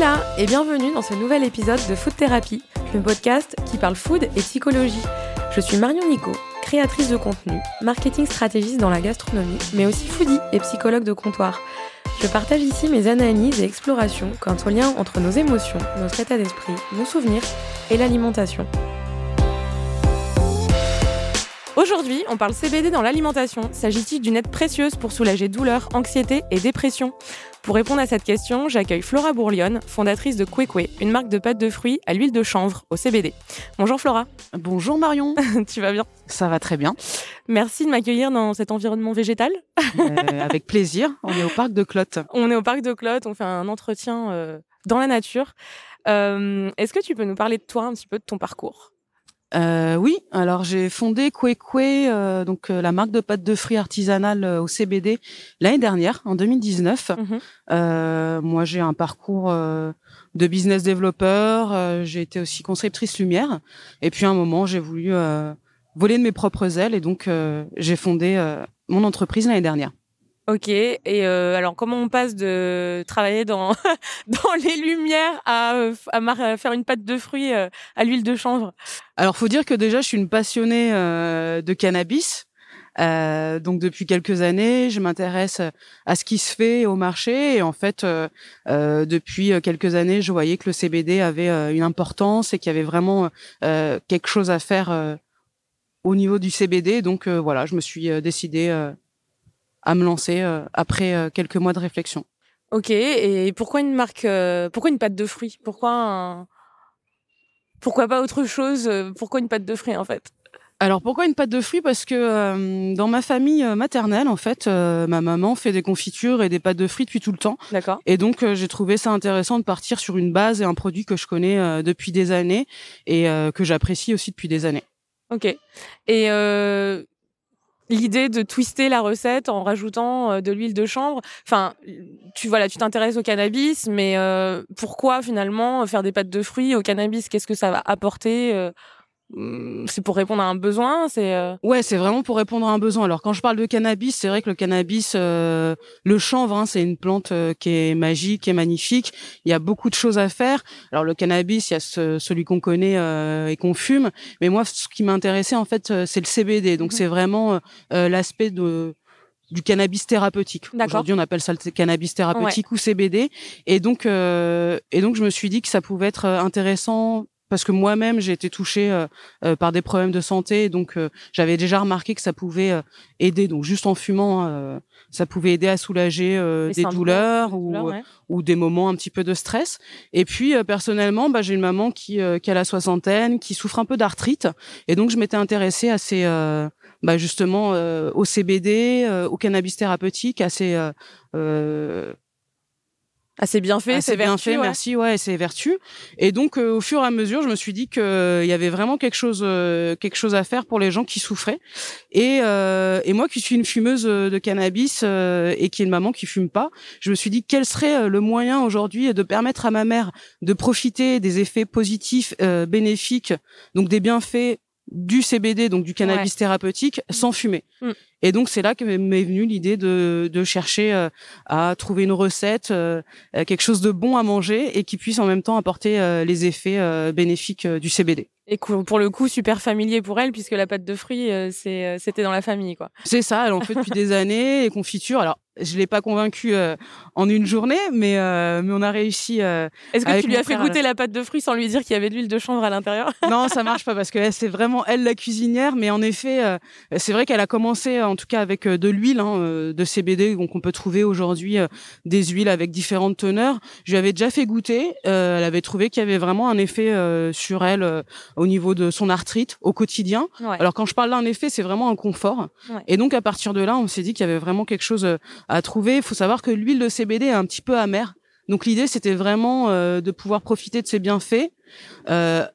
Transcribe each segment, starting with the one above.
Hola et bienvenue dans ce nouvel épisode de Food Therapy, le podcast qui parle food et psychologie. Je suis Marion Nico, créatrice de contenu, marketing stratégiste dans la gastronomie, mais aussi foodie et psychologue de comptoir. Je partage ici mes analyses et explorations quant au lien entre nos émotions, notre état d'esprit, nos souvenirs et l'alimentation. Aujourd'hui, on parle CBD dans l'alimentation. S'agit-il d'une aide précieuse pour soulager douleur, anxiété et dépression? Pour répondre à cette question, j'accueille Flora Bourlionne, fondatrice de Kwekwe, une marque de pâtes de fruits à l'huile de chanvre au CBD. Bonjour Flora. Bonjour Marion. tu vas bien? Ça va très bien. Merci de m'accueillir dans cet environnement végétal. Euh, avec plaisir. On est au parc de Clotte. On est au parc de Clotte, on fait un entretien euh, dans la nature. Euh, est-ce que tu peux nous parler de toi un petit peu, de ton parcours? Euh, oui, alors j'ai fondé Kwekwe, euh, donc euh, la marque de pâtes de fruits artisanales au CBD l'année dernière, en 2019. Mhm. moi, j'ai un parcours de business développeur. j'ai été aussi conceptrice lumière. Et puis à un moment, j'ai voulu voler de mes propres ailes et donc j'ai fondé mon entreprise l'année dernière. Ok. Et euh, alors, comment on passe de travailler dans dans les lumières à, euh, à, faire une pâte de fruits euh, à l'huile de chanvre? Alors, faut dire que déjà, je suis une passionnée de cannabis. donc depuis quelques années, je m'intéresse à ce qui se fait au marché et en fait, depuis quelques années, je voyais que le CBD avait une importance et qu'il y avait vraiment quelque chose à faire au niveau du CBD. Donc voilà, je me suis décidée à me lancer euh, après euh, quelques mois de réflexion. Ok, et pourquoi une marque, euh, pourquoi une pâte de fruits? Pourquoi pourquoi pas autre chose Pourquoi une pâte de fruits en fait? Alors pourquoi une pâte de fruits? Parce que dans ma famille maternelle, en fait, ma maman fait des confitures et des pâtes de fruits depuis tout le temps. D'accord. Et donc j'ai trouvé ça intéressant de partir sur une base et un produit que je connais depuis des années et que j'apprécie aussi depuis des années. Ok. Et l'idée de twister la recette en rajoutant euh, de l'huile de chanvre. Enfin, tu voilà, tu t'intéresses au cannabis, mais euh, pourquoi finalement faire des pâtes de fruits au cannabis? Qu'est-ce que ça va apporter euh, c'est pour répondre à un besoin c'est euh ouais c'est vraiment pour répondre à un besoin. Alors quand je parle de cannabis c'est vrai que le cannabis euh, le chanvre hein, c'est une plante euh, qui est magique qui est magnifique. Il y a beaucoup de choses à faire. Alors le cannabis il y a celui qu'on connaît et qu'on fume. Mais moi ce qui m'intéressait en fait c'est le CBD donc mmh c'est vraiment l'aspect de du cannabis thérapeutique. Aujourd'hui, on appelle ça le cannabis thérapeutique ou CBD. Et donc, et donc, je me suis dit que ça pouvait être intéressant parce que moi-même j'ai été touchée euh, euh, par des problèmes de santé, donc euh, j'avais déjà remarqué que ça pouvait aider. Donc juste en fumant, ça pouvait aider à soulager des douleurs ou, ou des moments un petit peu de stress. Et puis personnellement, bah, j'ai une maman qui, qui a la soixantaine, qui souffre un peu d'arthrite, et donc je m'étais intéressée à ces bah, justement au CBD, au cannabis thérapeutique, à ces assez bien fait, c'est bien fait, merci, ouais, c'est vertu. Et donc, euh, au fur et à mesure, je me suis dit qu'il euh, y avait vraiment quelque chose, euh, quelque chose à faire pour les gens qui souffraient. Et, et moi, qui suis une fumeuse de cannabis et qui est une maman qui fume pas, je me suis dit quel serait le moyen aujourd'hui de permettre à ma mère de profiter des effets positifs, bénéfiques, donc des bienfaits du CBD, donc du cannabis thérapeutique, sans fumer. Mm. Et donc c'est là que m'est venue l'idée de, de chercher euh, à trouver une recette, euh, euh, quelque chose de bon à manger et qui puisse en même temps apporter les effets bénéfiques du CBD. Et pour le coup, super familier pour elle, puisque la pâte de fruits, c'est, c'était dans la famille, quoi. C'est ça, elle en fait depuis des années, et confitures. Alors, je l'ai pas convaincu euh, en une journée, mais euh, mais on a réussi. Euh, Est-ce que tu lui as fait goûter la pâte de fruits sans lui dire qu'il y avait de l'huile de chanvre à l'intérieur? Non, ça marche pas parce que c'est vraiment elle la cuisinière. Mais en effet, c'est vrai qu'elle a commencé, en tout cas avec de l'huile hein, de CBD, donc on peut trouver aujourd'hui des huiles avec différentes teneurs. Je lui avais déjà fait goûter. elle avait trouvé qu'il y avait vraiment un effet sur elle au niveau de son arthrite au quotidien. Alors quand je parle d'un effet, c'est vraiment un confort. Et donc à partir de là, on s'est dit qu'il y avait vraiment quelque chose à trouver. Il faut savoir que l'huile de CBD est un petit peu amère. Donc l'idée, c'était vraiment euh, de pouvoir profiter de ses bienfaits euh,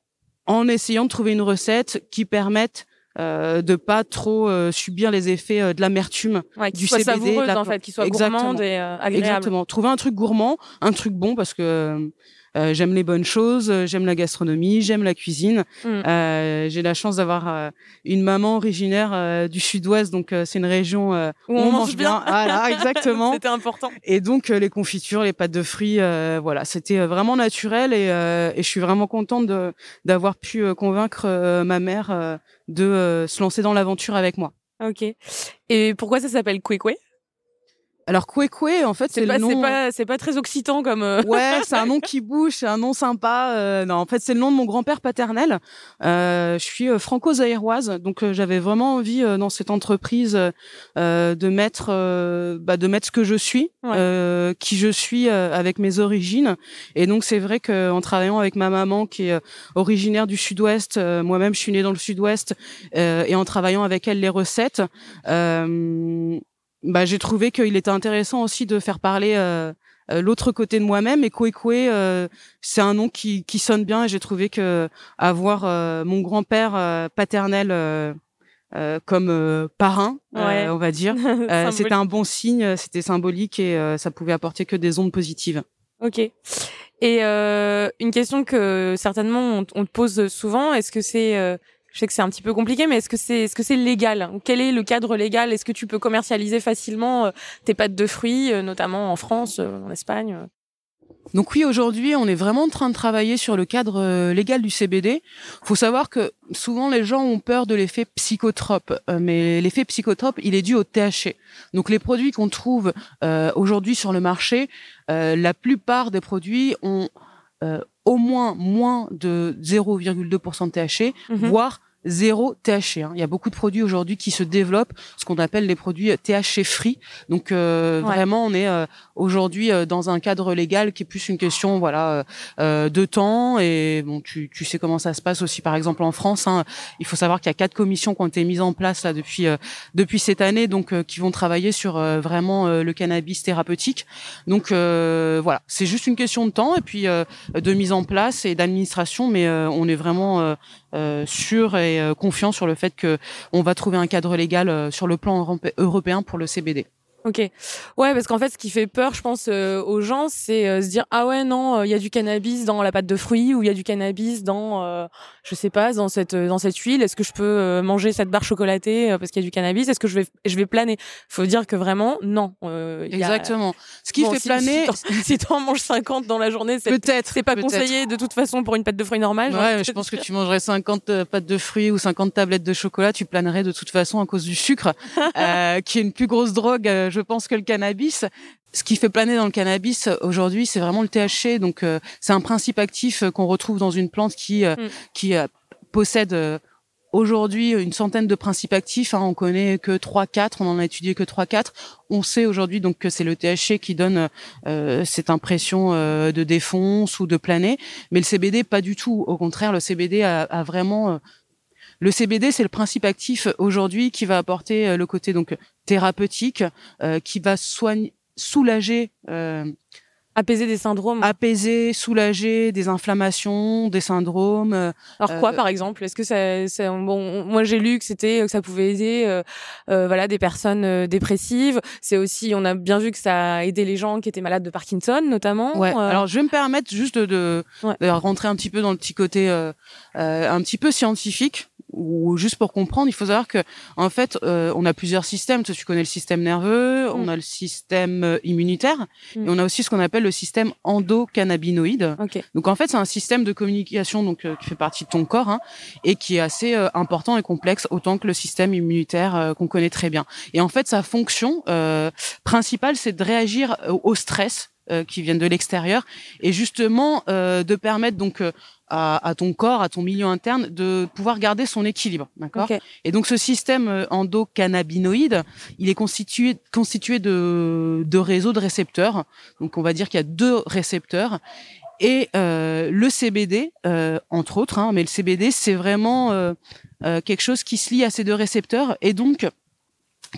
en essayant de trouver une recette qui permette euh, de pas trop euh, subir les effets euh, de l'amertume Ouais, du soit CBD, savoureuse, la- en fait, qu'il soit Exactement. gourmande et euh, agréable. Exactement. Trouver un truc gourmand, un truc bon parce que euh, j'aime les bonnes choses, euh, j'aime la gastronomie, j'aime la cuisine. Mm. Euh, J'ai la chance d'avoir euh, une maman originaire euh, du Sud-Ouest, donc euh, c'est une région euh, Où on mange bien. Voilà, exactement. C'était important. Et donc euh, les confitures, les pâtes de fruits, euh, voilà, c'était vraiment naturel et, euh, et je suis vraiment contente de d'avoir pu euh, convaincre euh, ma mère euh, de euh, se lancer dans l'aventure avec moi. Ok. Et pourquoi ça s'appelle Kwekwe? Alors Kwekwe, en fait, c'est le nom. c'est pas, c'est pas très occitan comme. euh, Ouais, c'est un nom qui bouge, c'est un nom sympa. Euh, non, en fait, c'est le nom de mon grand-père paternel. Euh, je suis euh, franco-zaïroise, donc euh, j'avais vraiment envie euh, dans cette entreprise euh, de mettre, bah, de mettre ce que je suis, Ouais. euh, qui je suis avec mes origines. Et donc c'est vrai qu'en travaillant avec ma maman qui est originaire du Sud-Ouest, moi-même je suis née dans le Sud-Ouest, euh, et en travaillant avec elle les recettes. Euh, bah, j'ai trouvé qu'il était intéressant aussi de faire parler euh, euh, l'autre côté de moi-même et Kwekwe euh, c'est un nom qui, qui sonne bien et j'ai trouvé que avoir euh, mon grand-père euh, paternel euh, euh, comme euh, parrain Ouais. on va dire euh, c'était un bon signe c'était symbolique et euh, ça pouvait apporter que des ondes positives Ok. Et euh, une question que certainement on, on te pose souvent, est-ce que c'est, euh, je sais que c'est un petit peu compliqué, mais est-ce que c'est, est-ce que c'est légal? Quel est le cadre légal? Est-ce que tu peux commercialiser facilement euh, tes pâtes de fruits, euh, notamment en France, euh, en Espagne Donc oui, aujourd'hui, on est vraiment en train de travailler sur le cadre légal du CBD. faut savoir que souvent les gens ont peur de l'effet psychotrope, mais l'effet psychotrope, il est dû au THC. Donc les produits qu'on trouve euh, aujourd'hui sur le marché, euh, la plupart des produits ont euh, au moins moins de 0,2% de THC, Mhm. voire zéro THC. hein. Il y a beaucoup de produits aujourd'hui qui se développent, ce qu'on appelle les produits THC free. Donc euh, Ouais. vraiment, on est euh, aujourd'hui euh, dans un cadre légal qui est plus une question, voilà, euh, euh, de temps. Et bon, tu, tu sais comment ça se passe aussi, par exemple en France. hein. il faut savoir qu'il y a quatre commissions qui ont été mises en place là depuis euh, depuis cette année, donc euh, qui vont travailler sur euh, vraiment euh, le cannabis thérapeutique. Donc euh, voilà, c'est juste une question de temps et puis euh, de mise en place et d'administration, mais euh, on est vraiment sûr et euh, confiant sur le fait que on va trouver un cadre légal euh, sur le plan europé- européen pour le CBD. Ok. Ouais, parce qu'en fait, ce qui fait peur, je pense, euh, aux gens, c'est euh, se dire ah ouais non, euh, il y a du cannabis dans la pâte de fruits ou il y a du cannabis dans, euh, je sais pas, dans cette dans cette huile. Est-ce que je peux euh, manger cette barre chocolatée euh, parce qu'il y a du cannabis? Est-ce que je vais je vais planer? Faut dire que vraiment non. euh, y a- Exactement. Ce qui Bon, fait si- planer, Si t'en- si t'en manges 50 dans la journée, c'est peut-être, c'est pas peut-être. conseillé de toute façon pour une pâte de fruits normale. Ouais, je pense que tu mangerais 50 euh, pâtes de fruits ou 50 tablettes de chocolat, tu planerais de toute façon à cause du sucre, euh, qui est une plus grosse drogue, euh, je pense, que le cannabis. Ce qui fait planer dans le cannabis euh, aujourd'hui, c'est vraiment le THC. Donc, euh, c'est un principe actif euh, qu'on retrouve dans une plante qui euh, Mm. qui euh, possède euh, aujourd'hui une centaine de principes actifs. Hein, on connaît que 3-4, on en a étudié que 3-4. On sait aujourd'hui donc que c'est le THC qui donne euh, cette impression euh, de défonce ou de planer, mais le CBD pas du tout. Au contraire, le CBD a, a vraiment euh, le CBD, c'est le principe actif aujourd'hui qui va apporter euh, le côté donc thérapeutique, euh, qui va soigner, soulager, euh, apaiser des syndromes. apaiser, soulager des inflammations, des syndromes. euh, Alors quoi, euh, par exemple? Est-ce que ça, ça- bon, moi j'ai lu que c'était que ça pouvait aider, euh, euh, voilà, des personnes dépressives. C'est aussi, on a bien vu que ça a aidé les gens qui étaient malades de Parkinson, notamment. Ouais. Alors, je vais me permettre juste de, de, Ouais. de rentrer un petit peu dans le petit côté euh, euh, un petit peu scientifique. Ou juste pour comprendre, il faut savoir que en fait, euh, on a plusieurs systèmes. Tu connais le système nerveux, on Mm. a le système euh, immunitaire, Mm. et on a aussi ce qu'on appelle le système endocannabinoïde. ok. Donc en fait, c'est un système de communication donc euh, qui fait partie de ton corps hein, et qui est assez euh, important et complexe autant que le système immunitaire euh, qu'on connaît très bien. Et en fait, sa fonction euh, principale, c'est de réagir au, stress qui viennent de l'extérieur et justement euh, de permettre donc euh, à, à ton corps, à ton milieu interne, de pouvoir garder son équilibre, d'accord? Ok. Et donc ce système euh, endocannabinoïde, il est constitué constitué de, de réseaux de récepteurs. Donc on va dire qu'il y a deux récepteurs. Et euh, le CBD, euh, entre autres, hein, mais le CBD, c'est vraiment euh, euh, quelque chose qui se lie à ces deux récepteurs et donc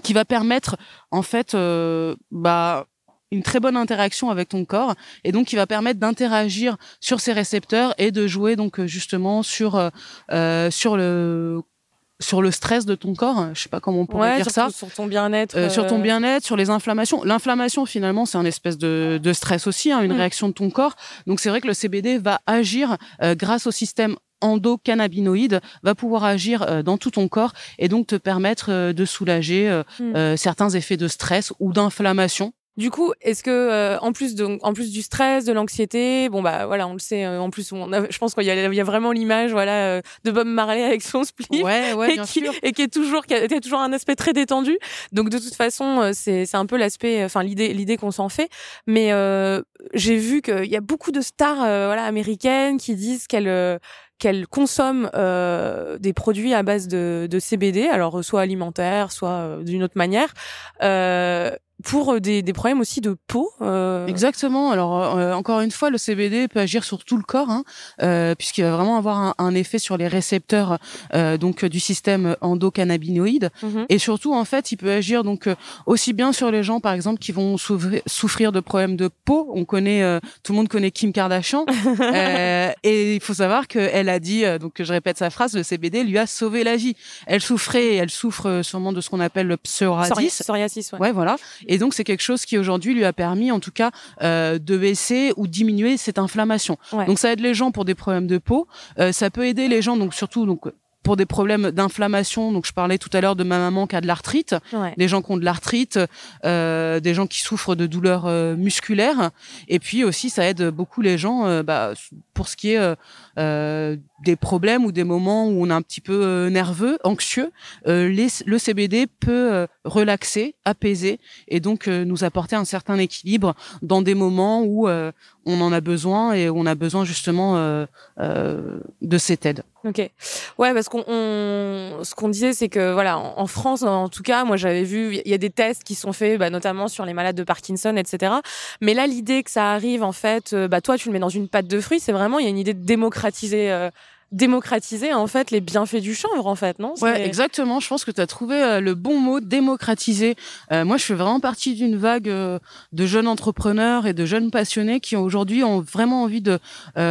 qui va permettre en fait euh, bah, une très bonne interaction avec ton corps et donc qui va permettre d'interagir sur ces récepteurs et de jouer donc euh, justement sur euh, euh, sur le sur le stress de ton corps. Je sais pas comment on pourrait dire ça. Sur ton bien-être. Sur ton bien-être, sur les inflammations. L'inflammation, finalement, c'est un espèce de, de stress aussi, hein, une mm. réaction de ton corps. Donc c'est vrai que le CBD va agir grâce au système endocannabinoïde va pouvoir agir dans tout ton corps et donc te permettre de soulager mm. certains effets de stress ou d'inflammation du coup, est-ce que euh, en plus de, en plus du stress, de l'anxiété, bon bah voilà, on le sait. Euh, en plus, on je pense qu'il y, y, a vraiment l'image, voilà, euh, de Bob Marley avec son split, ouais, ouais, et, qui, et qui est toujours, qui a, toujours un aspect très détendu. Donc de toute façon, c'est c'est un peu l'aspect, enfin l'idée l'idée qu'on s'en fait. Mais j'ai vu qu'il y a beaucoup de stars, voilà, américaines qui disent qu'elles qu'elles consomment euh, des produits à base de, de, CBD, alors soit alimentaire, soit d'une autre manière, euh, pour euh, des, des, problèmes aussi de peau. Euh... Exactement. Alors euh, encore une fois, le CBD peut agir sur tout le corps, hein, euh, puisqu'il va vraiment avoir un, un, effet sur les récepteurs euh, donc du système endocannabinoïde, mhm. et surtout en fait, il peut agir donc aussi bien sur les gens par exemple qui vont souffrir, de problèmes de peau. On connaît, tout le monde connaît Kim Kardashian, et il faut savoir qu'elle a dit, donc je répète sa phrase, le CBD lui a sauvé la vie. Elle souffrait, elle souffre sûrement de ce qu'on appelle le psoriasis. Psoriasis, ouais. ouais voilà. Et donc c'est quelque chose qui aujourd'hui lui a permis, en tout cas, euh, de baisser ou diminuer cette inflammation. Donc ça aide les gens pour des problèmes de peau. Euh, ça peut aider les gens, donc surtout donc pour des problèmes d'inflammation. Donc, je parlais tout à l'heure de ma maman qui a de l'arthrite, des gens qui ont de l'arthrite, euh, des gens qui souffrent de douleurs euh, musculaires. Et puis aussi, ça aide beaucoup les gens euh, bah, pour ce qui est euh, des problèmes ou des moments où on est un petit peu nerveux, anxieux. Les, le CBD peut relaxer, apaiser et donc nous apporter un certain équilibre dans des moments où on en a besoin et on a besoin justement de cette aide. Ok. Ouais, parce qu'on ce qu'on disait, c'est que voilà, en, France, en tout cas, moi j'avais vu, il y a des tests qui sont faits, bah, notamment sur les malades de Parkinson, etc. Mais là, l'idée que ça arrive, en fait, euh, bah toi, tu le mets dans une pâte de fruits, c'est vraiment, il y a une idée de démocratiser. Euh, démocratiser en fait les bienfaits du chanvre en fait non? Ouais exactement. Je pense que tu as trouvé euh, le bon mot démocratiser. Euh, moi je fais vraiment partie d'une vague euh, de jeunes entrepreneurs et de jeunes passionnés qui aujourd'hui ont vraiment envie de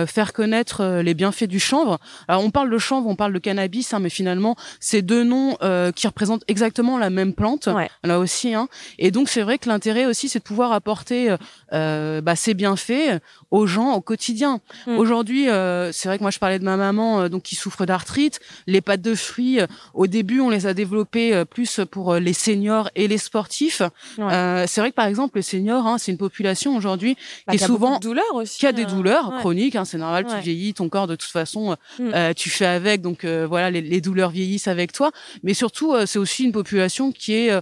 faire connaître les bienfaits du chanvre. Alors on parle de chanvre on parle de cannabis hein, mais finalement c'est deux noms qui représentent exactement la même plante là aussi hein. et donc c'est vrai que l'intérêt aussi c'est de pouvoir apporter bah, ces bienfaits aux gens au quotidien. Mm. aujourd'hui c'est vrai que moi je parlais de ma maman euh, donc qui souffrent d'arthrite. Les pâtes de fruits, euh, au début, on les a développées euh, plus pour les seniors et les sportifs. c'est vrai que par exemple, les seniors, hein, c'est une population aujourd'hui bah, qui est souvent aussi, qui a des douleurs chroniques. Hein, c'est normal, tu vieillis, ton corps de toute façon, mm. tu fais avec. Donc voilà, les, les, douleurs vieillissent avec toi. Mais surtout, c'est aussi une population qui est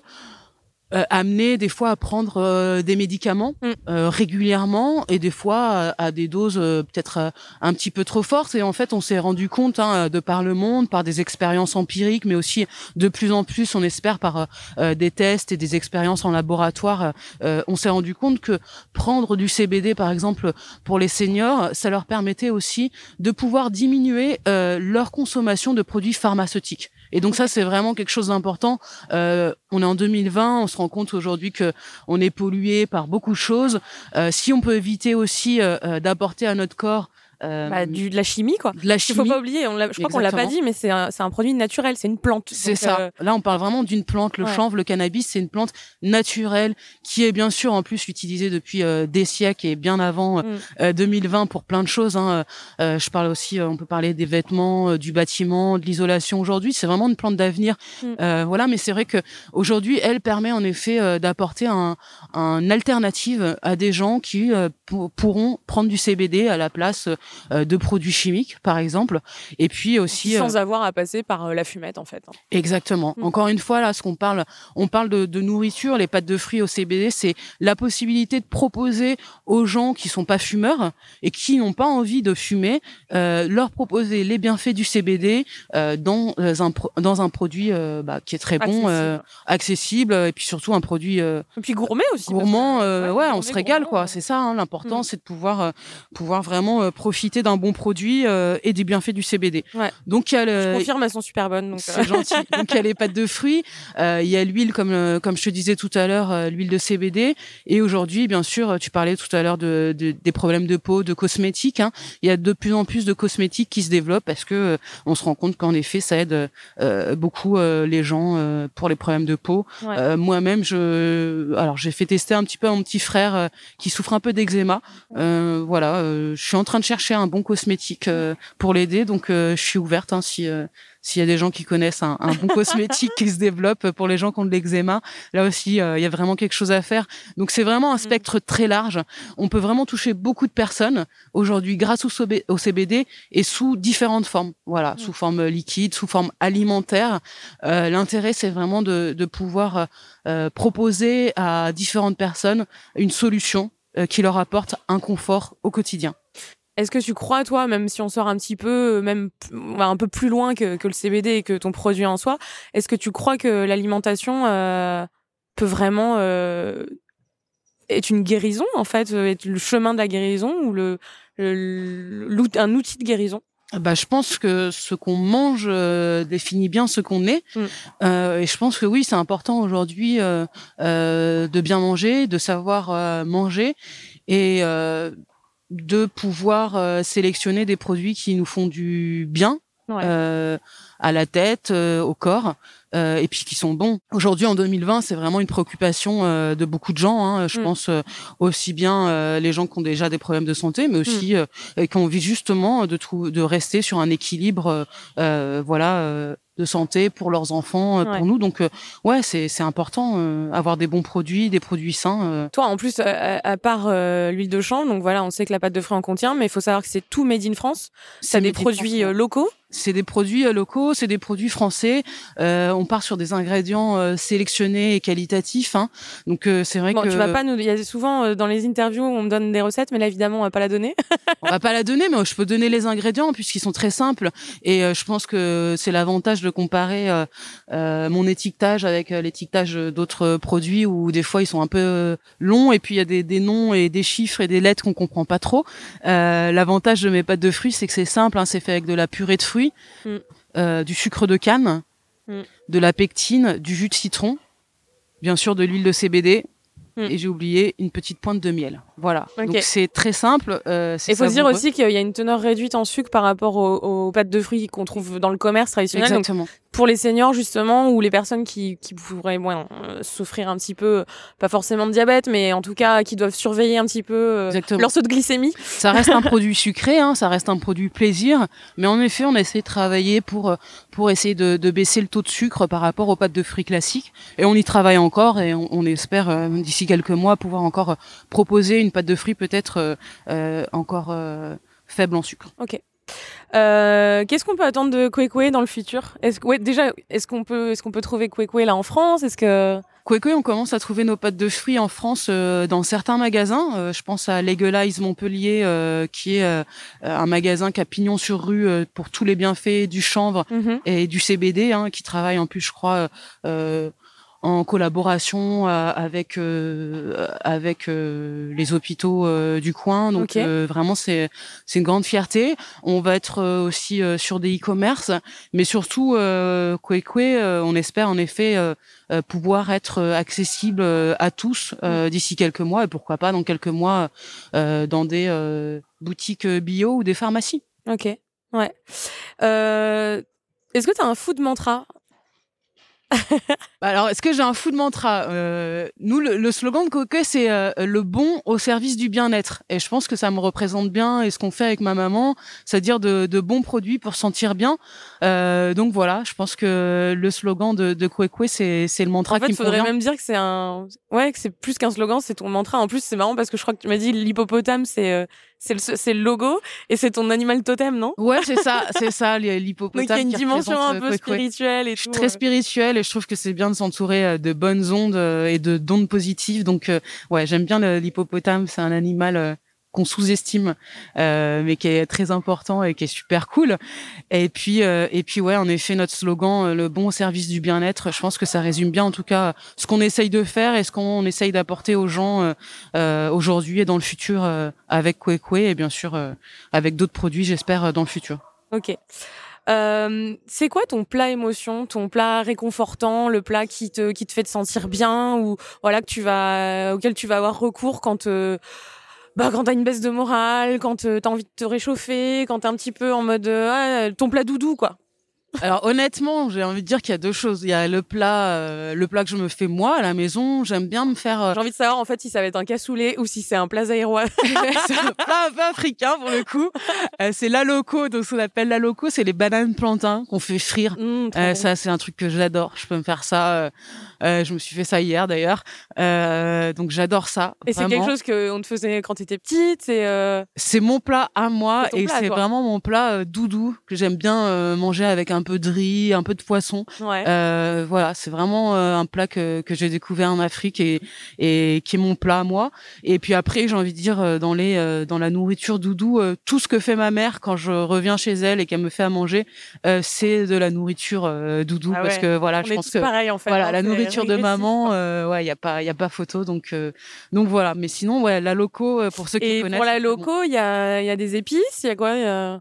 amené des fois à prendre euh, des médicaments mm. euh, régulièrement et des fois à, des doses peut-être un petit peu trop fortes et en fait on s'est rendu compte hein, de par le monde par des expériences empiriques mais aussi de plus en plus on espère par des tests et des expériences en laboratoire on s'est rendu compte que prendre du CBD par exemple pour les seniors ça leur permettait aussi de pouvoir diminuer leur consommation de produits pharmaceutiques et donc ça, c'est vraiment quelque chose d'important. Euh, on est en 2020, on se rend compte aujourd'hui que on est pollué par beaucoup de choses. Euh, si on peut éviter aussi euh, d'apporter à notre corps euh, bah, du, de la chimie, quoi. De la chimie. Il faut pas oublier, on je crois qu'on l'a pas dit, mais c'est un, un, produit naturel, c'est une plante. C'est ça. Euh, Là, on parle vraiment d'une plante. Le chanvre, le cannabis, c'est une plante naturelle qui est bien sûr en plus utilisée depuis euh, des siècles et bien avant 2020 mm. pour plein de choses. Hein. je parle aussi, on peut parler des vêtements, du bâtiment, de l'isolation. Aujourd'hui, c'est vraiment une plante d'avenir. Mm. voilà, mais c'est vrai que aujourd'hui, elle permet en effet d'apporter un, un alternative à des gens qui pourront prendre du CBD à la place euh, de produits chimiques, par exemple. Et puis aussi sans euh, avoir à passer par euh, la fumette, en fait. Hein. Exactement. Mm. Encore une fois, là, ce qu'on parle, on parle de, de, nourriture, les pâtes de fruits au CBD, c'est la possibilité de proposer aux gens qui sont pas fumeurs et qui n'ont pas envie de fumer, euh, leur proposer les bienfaits du CBD euh, dans un dans un produit euh, bah, qui est très bon, accessible. et puis surtout un produit et puis gourmet aussi. Gourmand, ouais, on se régale quoi. C'est ça. Hein, L'important, mm. c'est de pouvoir pouvoir vraiment profiter profiter d'un bon produit et des bienfaits du CBD. Ouais. Donc il y a le... Je confirme, elles sont super bonnes. C'est gentil. Donc il y a les pâtes de fruits, il y a l'huile comme comme je te disais tout à l'heure, l'huile de CBD. Et aujourd'hui, bien sûr, tu parlais tout à l'heure de, de, des problèmes de peau, de cosmétiques. Hein. Il y a de plus en plus de cosmétiques qui se développent parce que on se rend compte qu'en effet, ça aide beaucoup les gens pour les problèmes de peau. Moi-même, je alors j'ai fait tester un petit peu à mon petit frère qui souffre un peu d'eczéma. voilà, je suis en train de chercher un bon cosmétique pour l'aider, donc je suis ouverte hein, si s'il y a des gens qui connaissent un, un bon cosmétique qui se développe pour les gens qui ont de l'eczéma, là aussi, euh, il y a vraiment quelque chose à faire. Donc c'est vraiment un mm. spectre très large. On peut vraiment toucher beaucoup de personnes aujourd'hui grâce au, CBD et sous différentes formes. Voilà, mm. sous forme liquide, sous forme alimentaire. Euh, L'intérêt, c'est vraiment de, de pouvoir euh, proposer à différentes personnes une solution euh, qui leur apporte un confort au quotidien. Est-ce que tu crois, toi, même si on sort un petit peu, même un peu plus loin que, que, le CBD et que ton produit en soi, est-ce que tu crois que l'alimentation euh, peut vraiment euh, être une guérison, en fait, euh, être le chemin de la guérison ou le, un outil de guérison? Bah, je pense que ce qu'on mange euh, définit bien ce qu'on est. Mm. Euh, et je pense que oui, c'est important aujourd'hui euh, de bien manger, de savoir manger. Et de pouvoir euh, sélectionner des produits qui nous font du bien euh, à la tête, euh, au corps, et puis qui sont bons. Aujourd'hui, en 2020, c'est vraiment une préoccupation de beaucoup de gens. Hein. Je mm. pense aussi bien les gens qui ont déjà des problèmes de santé, mais aussi mm. qui ont envie justement de, de rester sur un équilibre, voilà de santé pour leurs enfants, euh, pour nous. Donc euh, ouais, c'est c'est important euh, avoir des bons produits, des produits sains. Toi, en plus, à, part l'huile de chanvre, donc voilà, on sait que la pâte de fruits en contient, mais il faut savoir que c'est tout made in France. C'est des produits locaux. C'est des produits locaux, c'est des produits français. on part sur des ingrédients sélectionnés et qualitatifs. Hein. Donc c'est vrai bon, que tu vas pas nous. Il y a souvent dans les interviews on me donne des recettes, mais là évidemment on va pas la donner. on va pas la donner, mais je peux donner les ingrédients puisqu'ils sont très simples. Et je pense que c'est l'avantage de comparer euh, euh, mon étiquetage avec euh, l'étiquetage d'autres produits où des fois ils sont un peu longs et puis il y a des, des, noms et des chiffres et des lettres qu'on comprend pas trop. L'avantage de mes pâtes de fruits, c'est que c'est simple, hein, c'est fait avec de la purée de fruits, mm. du sucre de canne, mm. de la pectine, du jus de citron, bien sûr de l'huile de CBD, Mm. Et j'ai oublié une petite pointe de miel. Voilà. Donc c'est très simple. Euh, Il faut dire aussi qu'il y a une teneur réduite en sucre par rapport aux, pâtes de fruits qu'on trouve dans le commerce traditionnel. Exactement. Pour les seniors justement ou les personnes qui, qui pourraient bon, euh, souffrir un petit peu, pas forcément de diabète, mais en tout cas qui doivent surveiller un petit peu euh, leur taux de glycémie. Ça reste un produit sucré, hein, ça reste un produit plaisir, mais en effet on essaie de travailler pour euh, pour essayer de, de baisser le taux de sucre par rapport aux pâtes de fruits classiques et on y travaille encore et on, on espère euh, d'ici quelques mois pouvoir encore euh, proposer une pâte de fruits peut-être euh, euh, encore faible en sucre. Ok. Euh, Qu'est-ce qu'on peut attendre de Kwekwe dans le futur? Est-ce ouais, déjà est-ce qu'on peut est-ce qu'on peut trouver Kwekwe là en France? Est-ce que Kwekwe, on commence à trouver nos pâtes de fruits en France euh, dans certains magasins. Euh, je pense à Legalize Montpellier, euh, qui est un magasin qui a pignon sur rue pour tous les bienfaits du chanvre mhm. et du CBD, hein, qui travaille en plus, je crois en collaboration euh, avec euh, avec euh, les hôpitaux du coin. Donc vraiment c'est c'est une grande fierté. On va être aussi sur des e-commerce, mais surtout euh, Kwekwe, on espère en effet pouvoir être accessible à tous mm. d'ici quelques mois et pourquoi pas dans quelques mois dans des boutiques bio ou des pharmacies. Ok, ouais. Est-ce que tu as un food mantra? alors, est-ce que j'ai un fou de mantra euh, Nous, le, slogan de Coquet, c'est euh, le bon au service du bien-être. Et je pense que ça me représente bien et ce qu'on fait avec ma maman, c'est-à-dire de, de, bons produits pour sentir bien. Euh, donc voilà, je pense que le slogan de, de c'est, c'est le mantra en fait, qui me faudrait même dire que c'est un, ouais, que c'est plus qu'un slogan, c'est ton mantra. En plus, c'est marrant parce que je crois que tu m'as dit l'hippopotame, c'est euh, c'est le, c'est le logo et c'est ton animal totem, non? Ouais, c'est ça, c'est ça, l'hippopotame. Donc il y a une dimension un peu spirituelle et je suis très spirituelle et je trouve que c'est bien de s'entourer de bonnes ondes et de d'ondes positives. Donc ouais, j'aime bien l'hippopotame, c'est un animal qu'on sous-estime, euh, mais qui est très important et qui est super cool. Et puis, euh, et puis ouais, en effet, notre slogan, euh, le bon service du bien-être, je pense que ça résume bien en tout cas ce qu'on essaye de faire et ce qu'on essaye d'apporter aux gens aujourd'hui et dans le futur avec Kwekwe et bien sûr avec d'autres produits, j'espère, dans le futur. Ok. Euh, c'est quoi ton plat émotion, ton plat réconfortant, le plat qui te qui te fait te sentir bien ou voilà que tu vas auquel tu vas avoir recours quand euh, bah quand t'as une baisse de morale, quand euh, t'as envie de te réchauffer, quand t'es un petit peu en mode ah, ton plat doudou quoi. Alors honnêtement, j'ai envie de dire qu'il y a deux choses. Il y a le plat, euh, le plat que je me fais moi à la maison. J'aime bien me faire. Euh, j'ai envie de savoir en fait si ça va être un cassoulet ou si c'est un plat zaïrois. c'est un plat un peu africain pour le coup. Euh, c'est la loco, donc ce qu'on appelle la loco, c'est les bananes plantains qu'on fait frire. Mmh, ça, c'est un truc que j'adore. Je peux me faire ça. je me suis fait ça hier d'ailleurs. donc j'adore ça. Et c'est quelque chose qu'on te faisait quand t'étais petite. C'est. C'est mon plat à moi et c'est vraiment mon plat doudou que j'aime bien manger avec un peu de riz, un peu de poisson. Euh, voilà, c'est vraiment euh, un plat que, que j'ai découvert en Afrique et, et qui est mon plat à moi. Et puis après, j'ai envie de dire euh, dans les dans la nourriture doudou, tout ce que fait ma mère quand je reviens chez elle et qu'elle me fait à manger, c'est de la nourriture doudou ah parce que voilà, je pense que pareil, en fait, voilà, hein, la nourriture de maman, ouais, il y a pas il y a pas photo donc donc voilà. Mais sinon, ouais, la loco pour ceux qui connaissent. Pour la loco, il y a il y a des épices, il y a quoi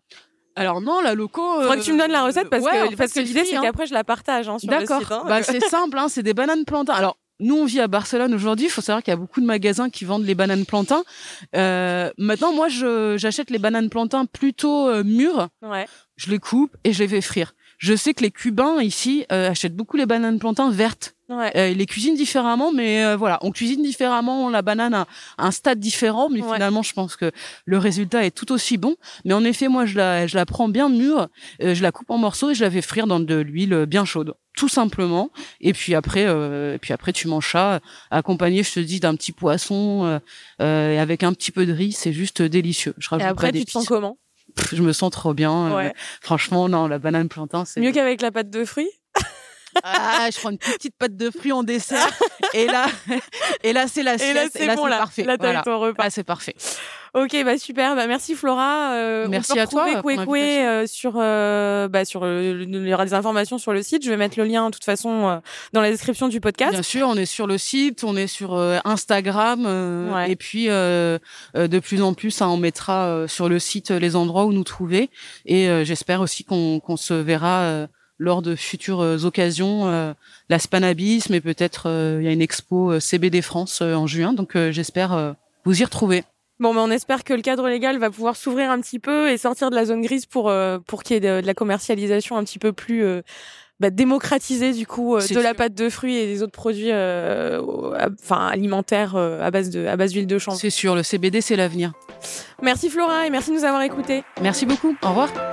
alors non, la loco. Faudrait que tu me donnes la recette parce que parce que l'idée c'est hein. qu'après je la partage hein. D'accord. Hein. Bah c'est simple, hein, c'est des bananes plantains. Alors nous, on vit à Barcelone aujourd'hui. Il faut savoir qu'il y a beaucoup de magasins qui vendent les bananes plantains. Euh, maintenant, moi, j'achète les bananes plantains plutôt euh, mûres. Ouais. Je les coupe et je les fais frire. Je sais que les Cubains ici euh, achètent beaucoup les bananes plantains vertes. Ouais. Euh, ils les cuisinent différemment, mais euh, voilà, on cuisine différemment la banane à, un stade différent, mais finalement, je pense que le résultat est tout aussi bon. Mais en effet, moi, je la, je la prends bien mûre, je la coupe en morceaux et je la fais frire dans de l'huile bien chaude, tout simplement. Et puis après, et puis après, tu manges ça accompagné, je te dis, d'un petit poisson avec un petit peu de riz, c'est juste délicieux. Je et après, tu te sens comment? Je me sens trop bien. Euh, franchement, non, la banane plantain, c'est mieux qu'avec la pâte de fruits? Ah, je prends une petite pâte de fruits en dessert. et là, et là, c'est la Et là, c'est bon, là. parfait. Là, t'as ton repas. Ah, c'est parfait. Ok, bah super. Bah merci Flora. Euh, merci à toi. euh, sur, euh, bah sur, il y aura des informations sur le site. Je vais mettre le lien de toute façon euh, dans la description du podcast. Bien sûr, on est sur le site, on est sur euh, Instagram, et puis de plus en plus, ça, on mettra sur le site les endroits où nous trouver. Et j'espère aussi qu'on qu'on se verra lors de futures occasions, la Spanabis, mais peut-être il y a une expo CBD France en juin. Donc j'espère vous y retrouver. Bon, mais on espère que le cadre légal va pouvoir s'ouvrir un petit peu et sortir de la zone grise pour euh, pour qu'il y ait de, la commercialisation un petit peu plus euh, bah, démocratisée du coup euh, de la pâte de fruits et des autres produits enfin alimentaires à base de à base d'huile de chanvre. C'est sûr, le CBD c'est l'avenir. Merci Flora et merci de nous avoir écoutés. Merci beaucoup. Au revoir.